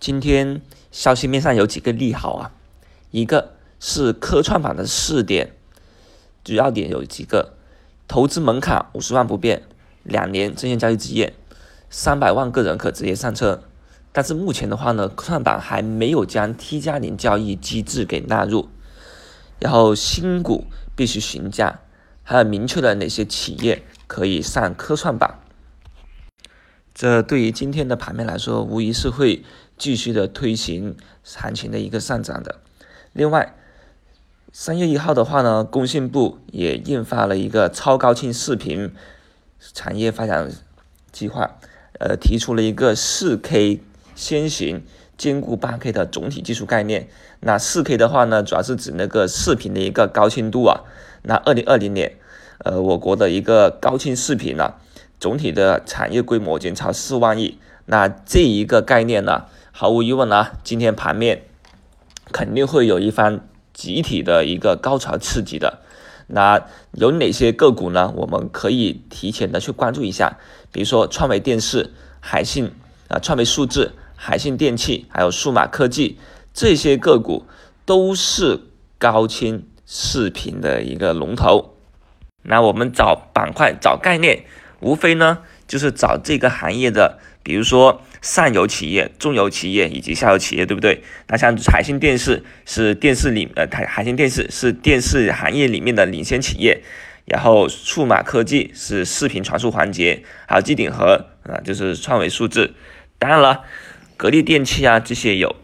今天消息面上有几个利好啊，一个是科创板的试点，主要点有几个，投资门槛五十万不变，两年证券交易之夜，三百万个人可直接上车。但是目前的话呢，科创板还没有将 T 加零交易机制给纳入，然后新股必须询价，还有明确的哪些企业可以上科创板。这对于今天的盘面来说，无疑是会继续的推行行情的一个上涨的。另外，三月一号的话呢，工信部也印发了一个超高清视频产业发展计划，呃，提出了一个四 K。先行兼顾八 K 的总体技术概念。那四 K 的话呢，主要是指那个视频的一个高清度啊。那二零二零年，呃，我国的一个高清视频呢，总体的产业规模减超四万亿。那这一个概念呢，毫无疑问呢，今天盘面肯定会有一番集体的一个高潮刺激的。那有哪些个股呢？我们可以提前的去关注一下，比如说创维电视、海信啊，创维数字。海信电器还有数码科技这些个股都是高清视频的一个龙头。那我们找板块、找概念，无非呢就是找这个行业的，比如说上游企业、中游企业以及下游企业，对不对？那像海信电视是电视里呃，海海信电视是电视行业里面的领先企业，然后数码科技是视频传输环节，还有机顶盒啊，就是创维数字。当然了。格力电器啊，这些有。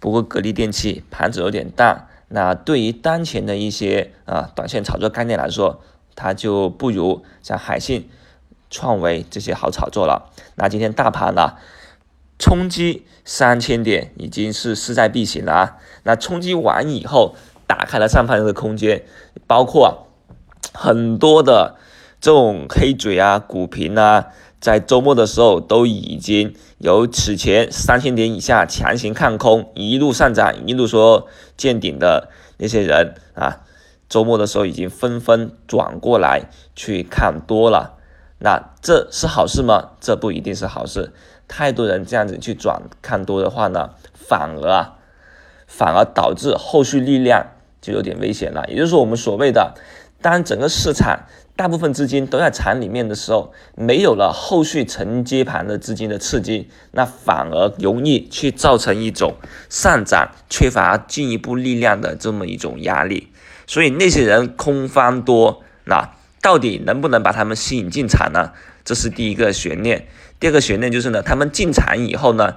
不过格力电器盘子有点大，那对于当前的一些啊短线炒作概念来说，它就不如像海信、创维这些好炒作了。那今天大盘呢，冲击三千点已经是势在必行了啊。那冲击完以后，打开了上方的空间，包括很多的这种黑嘴啊、股评啊。在周末的时候，都已经由此前三千点以下强行看空，一路上涨，一路说见顶的那些人啊，周末的时候已经纷纷转过来去看多了。那这是好事吗？这不一定是好事。太多人这样子去转看多的话呢，反而啊，反而导致后续力量就有点危险了。也就是说，我们所谓的，当整个市场。大部分资金都在场里面的时候，没有了后续承接盘的资金的刺激，那反而容易去造成一种上涨缺乏进一步力量的这么一种压力。所以那些人空方多，那到底能不能把他们吸引进场呢？这是第一个悬念。第二个悬念就是呢，他们进场以后呢，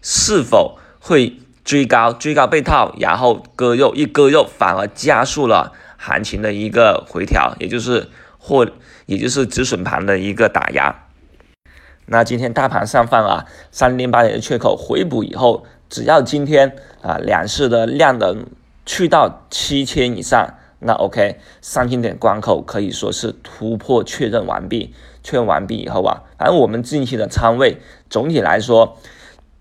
是否会追高？追高被套，然后割肉，一割肉反而加速了行情的一个回调，也就是。或也就是止损盘的一个打压，那今天大盘上方啊，三零八点的缺口回补以后，只要今天啊两市的量能去到七千以上，那 OK，三千点关口可以说是突破确认完毕。确认完毕以后啊，反正我们近期的仓位总体来说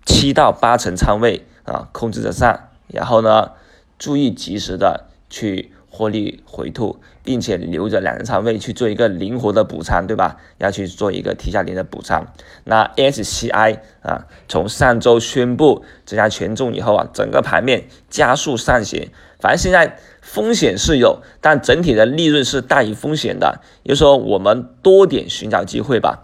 七到八成仓位啊控制着上，然后呢注意及时的去。获利回吐，并且留着两个仓位去做一个灵活的补仓，对吧？要去做一个 T 加零的补仓。那 SCI 啊，从上周宣布增加权重以后啊，整个盘面加速上行。反正现在风险是有，但整体的利润是大于风险的。也就说，我们多点寻找机会吧。